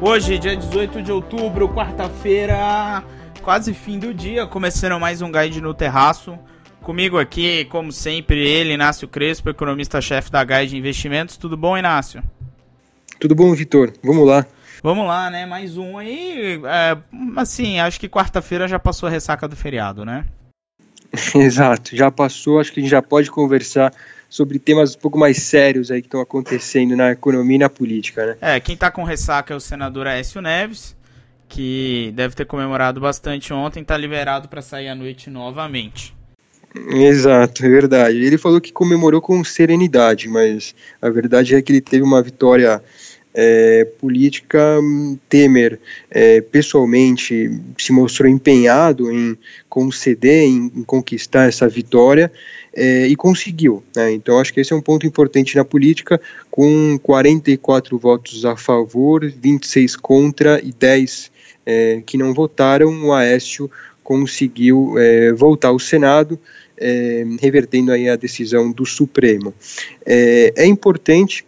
Hoje, dia 18 de outubro, quarta-feira, quase fim do dia, começando mais um Guide no Terraço. Comigo aqui, como sempre, ele, Inácio Crespo, economista-chefe da Guide Investimentos. Tudo bom, Inácio? Tudo bom, Vitor? Vamos lá. Vamos lá, né? Mais um aí. É, assim, acho que quarta-feira já passou a ressaca do feriado, né? Exato, já passou. Acho que a gente já pode conversar sobre temas um pouco mais sérios aí que estão acontecendo na economia e na política, né? É, quem está com ressaca é o senador Aécio Neves, que deve ter comemorado bastante ontem, está liberado para sair à noite novamente. Exato, é verdade. Ele falou que comemorou com serenidade, mas a verdade é que ele teve uma vitória é, política. Temer é, pessoalmente se mostrou empenhado em conceder, em, em conquistar essa vitória é, e conseguiu. Né? Então, acho que esse é um ponto importante na política, com 44 votos a favor, 26 contra e 10 é, que não votaram, o Aécio conseguiu é, voltar ao Senado, é, revertendo aí a decisão do Supremo. É importante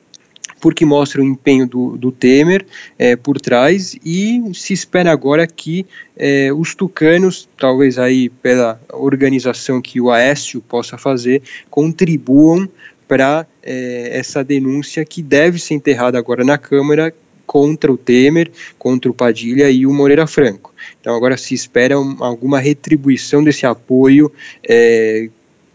porque mostra o empenho do, do Temer é, por trás e se espera agora que é, os tucanos, talvez aí pela organização que o Aécio possa fazer, contribuam para é, essa denúncia que deve ser enterrada agora na Câmara contra o Temer, contra o Padilha e o Moreira Franco. Então agora se espera um, alguma retribuição desse apoio é,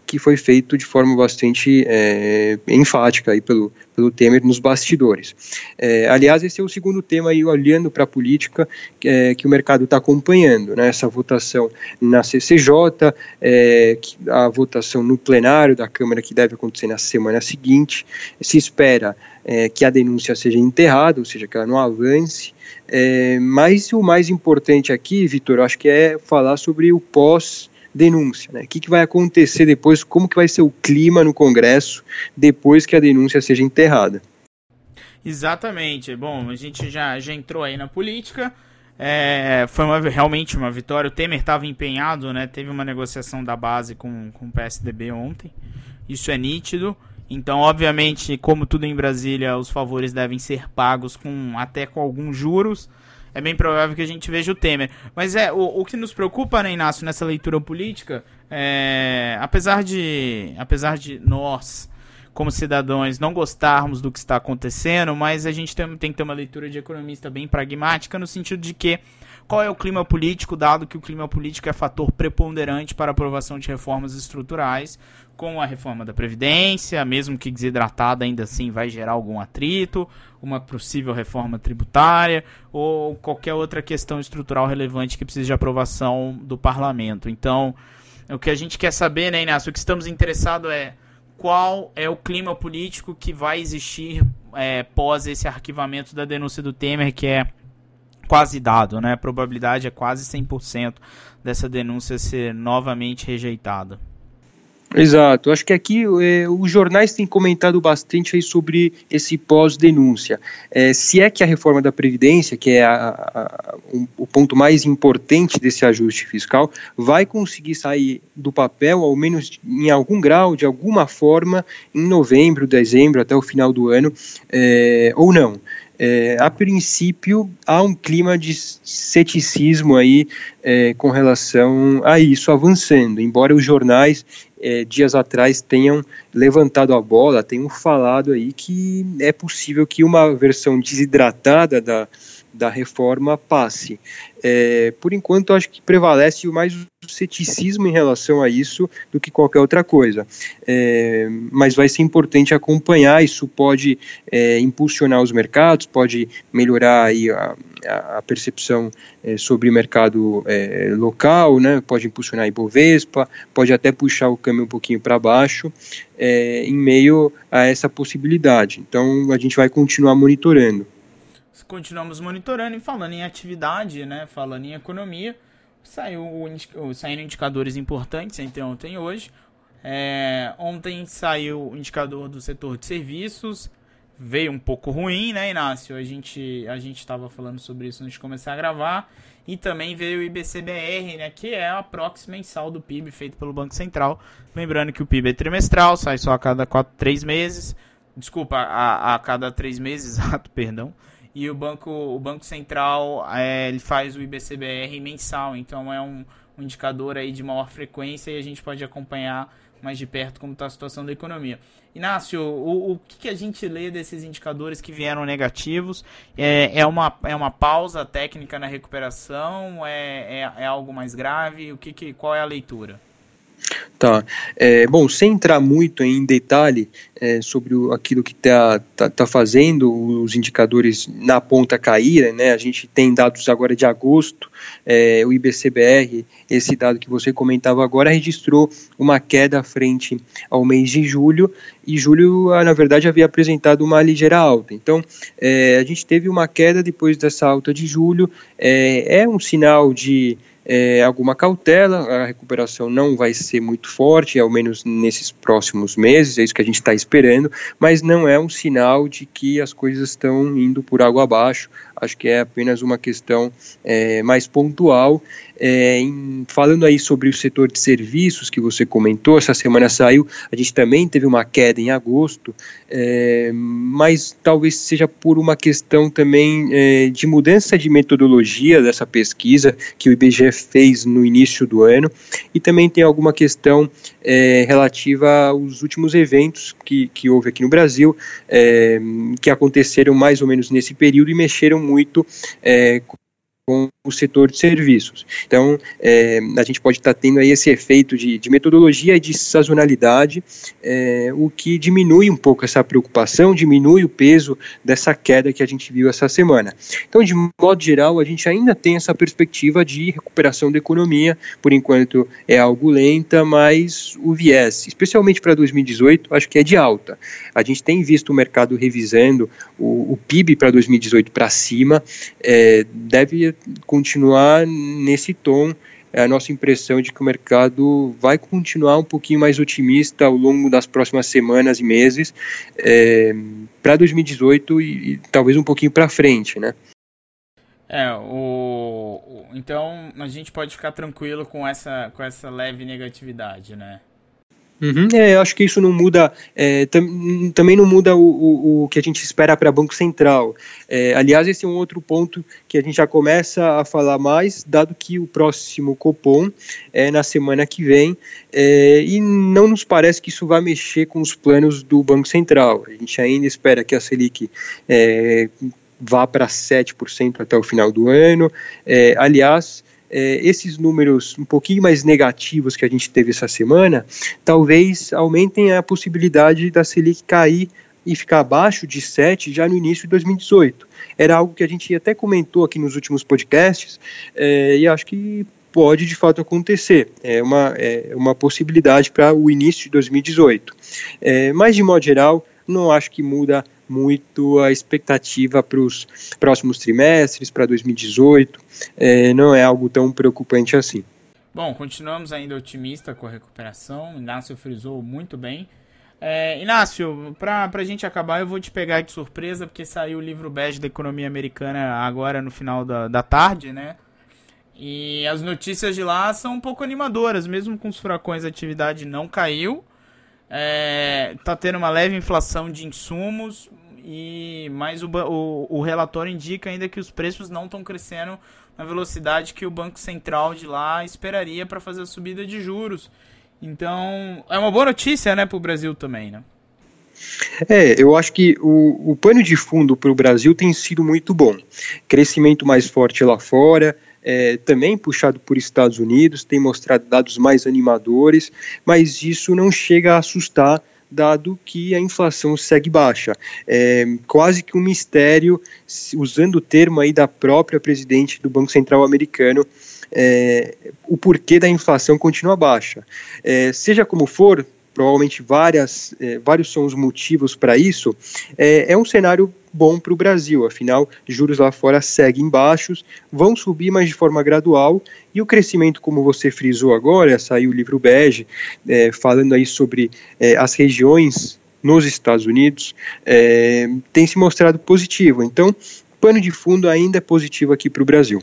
que foi feito de forma bastante é, enfática aí pelo, pelo Temer nos bastidores. É, aliás, esse é o segundo tema aí, olhando para a política é, que o mercado está acompanhando, né, essa votação na CCJ, é, a votação no plenário da Câmara que deve acontecer na semana seguinte, se espera é, que a denúncia seja enterrada, ou seja, que ela não avance, é, mas o mais importante aqui, Vitor, acho que é falar sobre o pós denúncia. Né? O que, que vai acontecer depois, como que vai ser o clima no Congresso depois que a denúncia seja enterrada. Exatamente. Bom, a gente já, já entrou aí na política. É, foi uma, realmente uma vitória. O Temer estava empenhado, né? Teve uma negociação da base com, com o PSDB ontem. Isso é nítido. Então, obviamente, como tudo em Brasília, os favores devem ser pagos com até com alguns juros é bem provável que a gente veja o Temer. Mas é o, o que nos preocupa, né, Inácio, nessa leitura política, é, apesar de apesar de nós como cidadãos não gostarmos do que está acontecendo, mas a gente tem, tem que ter uma leitura de economista bem pragmática no sentido de que qual é o clima político, dado que o clima político é fator preponderante para a aprovação de reformas estruturais, com a reforma da Previdência, mesmo que desidratada, ainda assim vai gerar algum atrito, uma possível reforma tributária ou qualquer outra questão estrutural relevante que precise de aprovação do parlamento. Então, o que a gente quer saber, né, Inácio, o que estamos interessados é qual é o clima político que vai existir é, pós esse arquivamento da denúncia do Temer, que é quase dado, né? A probabilidade é quase 100% dessa denúncia ser novamente rejeitada. Exato, acho que aqui é, os jornais têm comentado bastante aí sobre esse pós-denúncia. É, se é que a reforma da Previdência, que é a, a, um, o ponto mais importante desse ajuste fiscal, vai conseguir sair do papel, ao menos em algum grau, de alguma forma, em novembro, dezembro, até o final do ano, é, ou não. É, a princípio há um clima de ceticismo aí é, com relação a isso avançando, embora os jornais é, dias atrás tenham levantado a bola, tenham falado aí que é possível que uma versão desidratada da, da reforma passe. É, por enquanto, acho que prevalece mais o ceticismo em relação a isso do que qualquer outra coisa. É, mas vai ser importante acompanhar, isso pode é, impulsionar os mercados, pode melhorar aí a, a percepção é, sobre o mercado é, local, né, pode impulsionar a Ibovespa, pode até puxar o câmbio um pouquinho para baixo, é, em meio a essa possibilidade. Então, a gente vai continuar monitorando continuamos monitorando e falando em atividade, né? Falando em economia, saiu saindo indicadores importantes entre ontem e hoje. É, ontem saiu o indicador do setor de serviços, veio um pouco ruim, né, Inácio? A gente a gente estava falando sobre isso antes de começar a gravar. E também veio o IBCBR, né, que é a proxy mensal do PIB feito pelo Banco Central. Lembrando que o PIB é trimestral, sai só a cada 4, 3 meses. Desculpa, a, a cada 3 meses, exato, perdão. E o banco, o banco central é, ele faz o IBCBR mensal, então é um, um indicador aí de maior frequência e a gente pode acompanhar mais de perto como está a situação da economia. Inácio, o, o que, que, a gente lê desses indicadores que vieram negativos? É, é, uma, é uma pausa técnica na recuperação? É, é, é algo mais grave? O que, que, qual é a leitura? Tá. É, bom, sem entrar muito em detalhe é, sobre o, aquilo que está tá, tá, fazendo os indicadores na ponta cair, né? A gente tem dados agora de agosto, é, o IBCBR, esse dado que você comentava agora, registrou uma queda frente ao mês de julho, e julho, ah, na verdade, havia apresentado uma ligeira alta. Então, é, a gente teve uma queda depois dessa alta de julho, é, é um sinal de é, alguma cautela, a recuperação não vai ser muito forte, ao menos nesses próximos meses, é isso que a gente está esperando, mas não é um sinal de que as coisas estão indo por água abaixo, acho que é apenas uma questão é, mais pontual. É, em, falando aí sobre o setor de serviços que você comentou, essa semana saiu, a gente também teve uma queda em agosto, é, mas talvez seja por uma questão também é, de mudança de metodologia dessa pesquisa que o IBGE fez no início do ano, e também tem alguma questão é, relativa aos últimos eventos que, que houve aqui no Brasil, é, que aconteceram mais ou menos nesse período e mexeram muito é, com o setor de serviços. Então, é, a gente pode estar tá tendo aí esse efeito de, de metodologia e de sazonalidade, é, o que diminui um pouco essa preocupação, diminui o peso dessa queda que a gente viu essa semana. Então, de modo geral, a gente ainda tem essa perspectiva de recuperação da economia, por enquanto é algo lenta, mas o viés, especialmente para 2018, acho que é de alta. A gente tem visto o mercado revisando o, o PIB para 2018 para cima, é, deve continuar nesse tom. É a nossa impressão de que o mercado vai continuar um pouquinho mais otimista ao longo das próximas semanas e meses é, para 2018 e, e, talvez um pouquinho para frente, né? É, o, então a gente pode ficar tranquilo com essa, com essa leve negatividade, né? Uhum, é, eu acho que isso não muda, é, tam, também não muda o, o, o, que a gente espera para Banco Central. É, aliás, esse é um outro ponto que a gente já começa a falar mais, dado que o próximo Copom é na semana que vem, é, e não nos parece que isso vai mexer com os planos do Banco Central. A gente ainda espera que a Selic é, vá para 7% até o final do ano. É, aliás, é, esses números um pouquinho mais negativos que a gente teve essa semana, talvez aumentem a possibilidade da Selic cair e ficar abaixo de 7 já no início de 2018. Era algo que a gente até comentou aqui nos últimos podcasts, é, e acho que pode de fato acontecer. É uma, é uma possibilidade para o início de 2018. É, mas, de modo geral, não acho que muda muito a expectativa para os próximos trimestres, para 2018. É, não é algo tão preocupante assim. Bom, continuamos ainda otimista com a recuperação. Inácio frisou muito bem. É, Inácio, para a gente acabar, eu vou te pegar de surpresa, porque saiu o livro bege da economia americana agora no final da, da tarde, né? E as notícias de lá são um pouco animadoras, mesmo com os furacões a atividade não caiu. É, tá tendo uma leve inflação de insumos, e mas o, o, o relatório indica ainda que os preços não estão crescendo na velocidade que o Banco Central de lá esperaria para fazer a subida de juros. Então, é uma boa notícia, né, para o Brasil também, né? É, eu acho que o, o pano de fundo para o Brasil tem sido muito bom. Crescimento mais forte lá fora, é, também puxado por Estados Unidos, tem mostrado dados mais animadores, mas isso não chega a assustar dado que a inflação segue baixa. É quase que um mistério, usando o termo aí da própria presidente do Banco Central americano, é, o porquê da inflação continua baixa. É, seja como for, provavelmente várias, é, vários são os motivos para isso, é, é um cenário bom para o Brasil, afinal, juros lá fora seguem baixos, vão subir, mas de forma gradual, e o crescimento, como você frisou agora, saiu o livro Bege, é, falando aí sobre é, as regiões nos Estados Unidos, é, tem se mostrado positivo. Então, pano de fundo ainda é positivo aqui para o Brasil.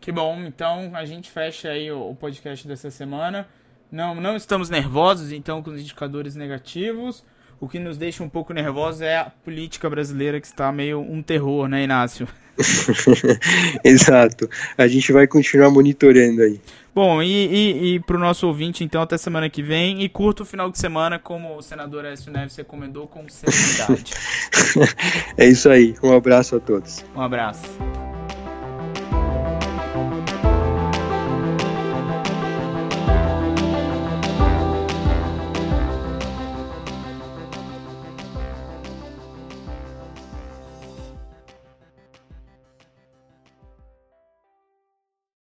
Que bom, então a gente fecha aí o podcast dessa semana. Não, não estamos nervosos, então, com os indicadores negativos. O que nos deixa um pouco nervosos é a política brasileira que está meio um terror, né, Inácio? Exato. A gente vai continuar monitorando aí. Bom, e, e, e para o nosso ouvinte, então, até semana que vem. E curta o final de semana, como o senador Écio Neves recomendou, com serenidade. é isso aí. Um abraço a todos. Um abraço.